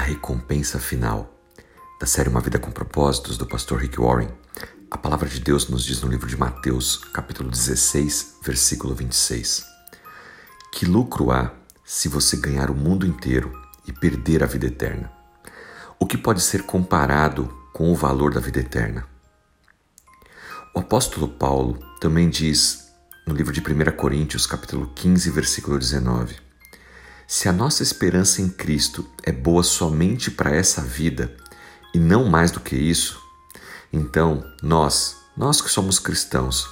recompensa final. Da série Uma Vida com Propósitos, do pastor Rick Warren, a palavra de Deus nos diz no livro de Mateus, capítulo 16, versículo 26. Que lucro há se você ganhar o mundo inteiro e perder a vida eterna? O que pode ser comparado com o valor da vida eterna? O apóstolo Paulo também diz no livro de 1 Coríntios, capítulo 15, versículo 19: Se a nossa esperança em Cristo é boa somente para essa vida e não mais do que isso, então nós, nós que somos cristãos,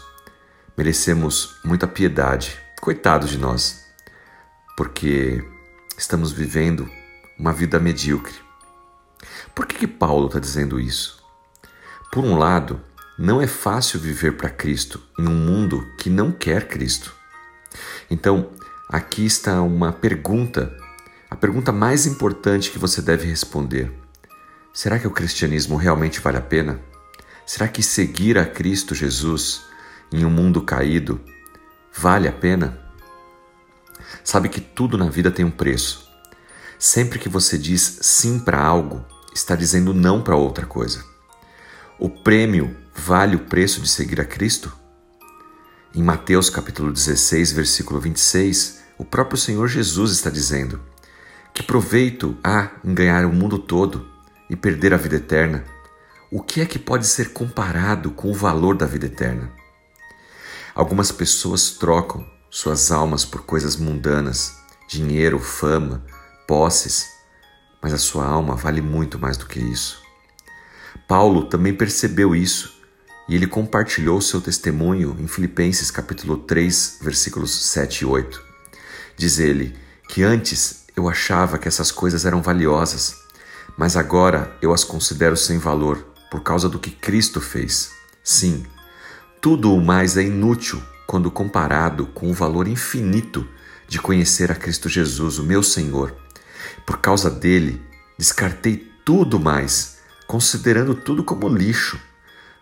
merecemos muita piedade. Coitados de nós, porque estamos vivendo uma vida medíocre. Por que, que Paulo está dizendo isso? Por um lado, não é fácil viver para Cristo em um mundo que não quer Cristo. Então, aqui está uma pergunta, a pergunta mais importante que você deve responder. Será que o cristianismo realmente vale a pena? Será que seguir a Cristo Jesus em um mundo caído vale a pena? Sabe que tudo na vida tem um preço. Sempre que você diz sim para algo, está dizendo não para outra coisa. O prêmio vale o preço de seguir a Cristo? Em Mateus capítulo 16, versículo 26, o próprio Senhor Jesus está dizendo: Que proveito há em ganhar o mundo todo e perder a vida eterna? O que é que pode ser comparado com o valor da vida eterna? Algumas pessoas trocam suas almas por coisas mundanas, dinheiro, fama, posses, mas a sua alma vale muito mais do que isso. Paulo também percebeu isso e ele compartilhou seu testemunho em Filipenses capítulo 3, versículos 7 e 8. Diz ele que antes eu achava que essas coisas eram valiosas, mas agora eu as considero sem valor por causa do que Cristo fez. Sim, tudo o mais é inútil quando comparado com o valor infinito de conhecer a Cristo Jesus, o meu Senhor. Por causa dele, descartei tudo mais considerando tudo como lixo,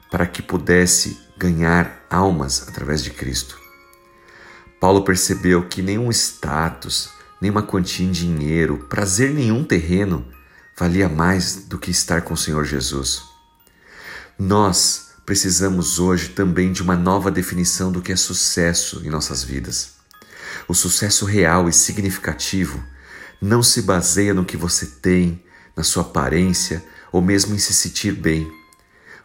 para que pudesse ganhar almas através de Cristo. Paulo percebeu que nenhum status, nenhuma quantia em dinheiro, prazer nenhum terreno valia mais do que estar com o Senhor Jesus. Nós precisamos hoje também de uma nova definição do que é sucesso em nossas vidas. O sucesso real e significativo não se baseia no que você tem, na sua aparência ou mesmo em se sentir bem.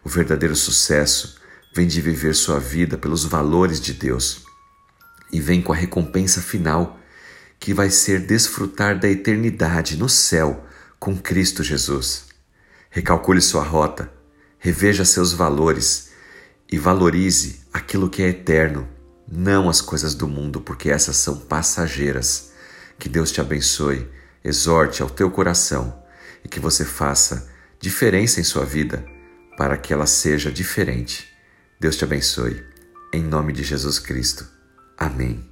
O verdadeiro sucesso vem de viver sua vida pelos valores de Deus e vem com a recompensa final, que vai ser desfrutar da eternidade no céu com Cristo Jesus. Recalcule sua rota, reveja seus valores e valorize aquilo que é eterno, não as coisas do mundo, porque essas são passageiras. Que Deus te abençoe, exorte ao teu coração e que você faça diferença em sua vida para que ela seja diferente. Deus te abençoe. Em nome de Jesus Cristo. Amém.